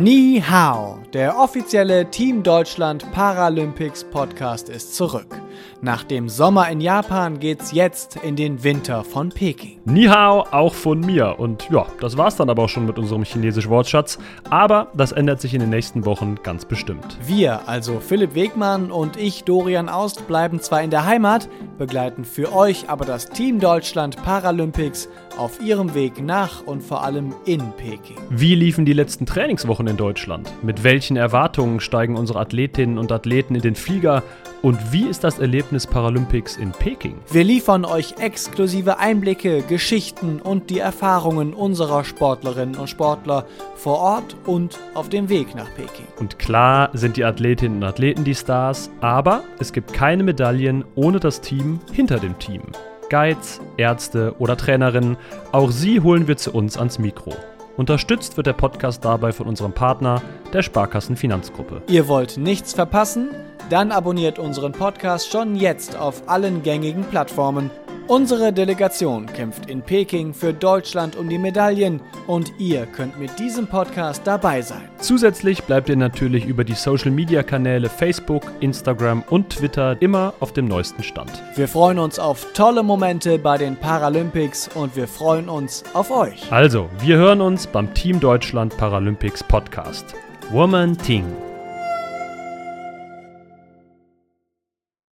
Ni Hao, der offizielle Team Deutschland Paralympics Podcast ist zurück. Nach dem Sommer in Japan geht's jetzt in den Winter von Peking. Ni Hao auch von mir. Und ja, das war's dann aber auch schon mit unserem chinesischen Wortschatz. Aber das ändert sich in den nächsten Wochen ganz bestimmt. Wir, also Philipp Wegmann und ich, Dorian Aust, bleiben zwar in der Heimat, begleiten für euch aber das Team Deutschland Paralympics auf ihrem Weg nach und vor allem in Peking. Wie liefen die letzten Trainingswochen in Deutschland? Mit welchen Erwartungen steigen unsere Athletinnen und Athleten in den Flieger? Und wie ist das Erlebnis Paralympics in Peking? Wir liefern euch exklusive Einblicke, Geschichten und die Erfahrungen unserer Sportlerinnen und Sportler vor Ort und auf dem Weg nach Peking. Und klar sind die Athletinnen und Athleten die Stars, aber es gibt keine Medaillen ohne das Team hinter dem Team. Guides, Ärzte oder Trainerinnen, auch sie holen wir zu uns ans Mikro. Unterstützt wird der Podcast dabei von unserem Partner, der Sparkassen Finanzgruppe. Ihr wollt nichts verpassen? Dann abonniert unseren Podcast schon jetzt auf allen gängigen Plattformen. Unsere Delegation kämpft in Peking für Deutschland um die Medaillen und ihr könnt mit diesem Podcast dabei sein. Zusätzlich bleibt ihr natürlich über die Social Media Kanäle Facebook, Instagram und Twitter immer auf dem neuesten Stand. Wir freuen uns auf tolle Momente bei den Paralympics und wir freuen uns auf euch. Also, wir hören uns beim Team Deutschland Paralympics Podcast. Woman Ting.